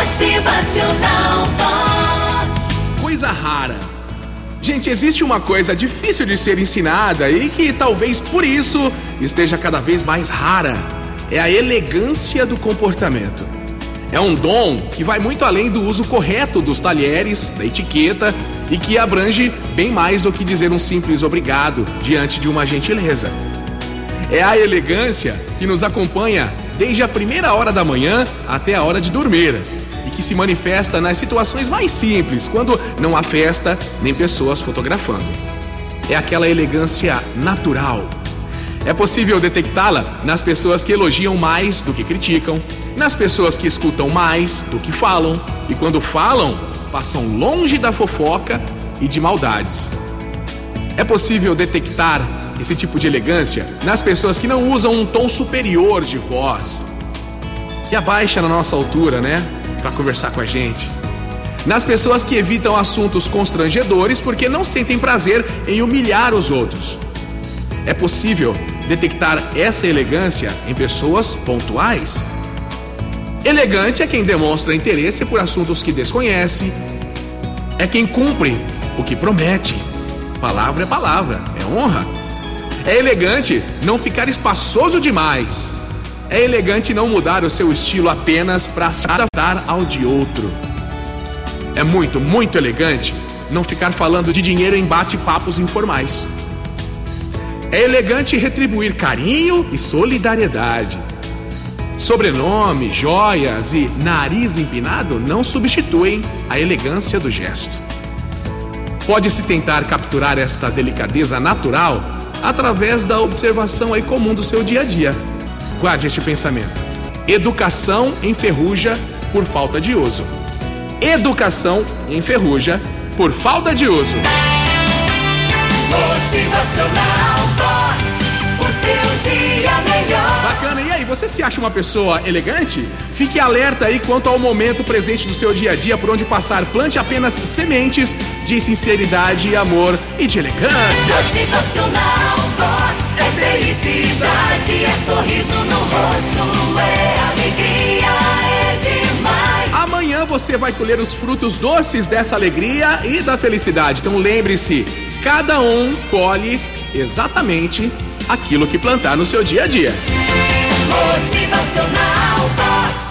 Motivacional Vox. Coisa rara. Gente, existe uma coisa difícil de ser ensinada e que talvez por isso esteja cada vez mais rara. É a elegância do comportamento. É um dom que vai muito além do uso correto dos talheres, da etiqueta e que abrange bem mais do que dizer um simples obrigado diante de uma gentileza. É a elegância que nos acompanha desde a primeira hora da manhã até a hora de dormir e que se manifesta nas situações mais simples, quando não há festa nem pessoas fotografando. É aquela elegância natural. É possível detectá-la nas pessoas que elogiam mais do que criticam, nas pessoas que escutam mais do que falam e quando falam, passam longe da fofoca e de maldades. É possível detectar esse tipo de elegância nas pessoas que não usam um tom superior de voz, que abaixa na nossa altura, né? Para conversar com a gente. Nas pessoas que evitam assuntos constrangedores porque não sentem prazer em humilhar os outros. É possível detectar essa elegância em pessoas pontuais. Elegante é quem demonstra interesse por assuntos que desconhece, é quem cumpre o que promete. Palavra é palavra, é honra. É elegante não ficar espaçoso demais. É elegante não mudar o seu estilo apenas para se adaptar ao de outro. É muito, muito elegante não ficar falando de dinheiro em bate-papos informais. É elegante retribuir carinho e solidariedade. Sobrenome, joias e nariz empinado não substituem a elegância do gesto. Pode-se tentar capturar esta delicadeza natural através da observação aí comum do seu dia a dia. Guarde este pensamento. Educação enferruja por falta de uso. Educação enferruja por falta de uso. Motivacional você se acha uma pessoa elegante? Fique alerta aí quanto ao momento presente do seu dia a dia, por onde passar. Plante apenas sementes de sinceridade, amor e de elegância. Motivacional Vox. É felicidade, é sorriso no rosto, é alegria, é demais. Amanhã você vai colher os frutos doces dessa alegria e da felicidade. Então lembre-se, cada um colhe exatamente aquilo que plantar no seu dia a dia. Motivacional Vox.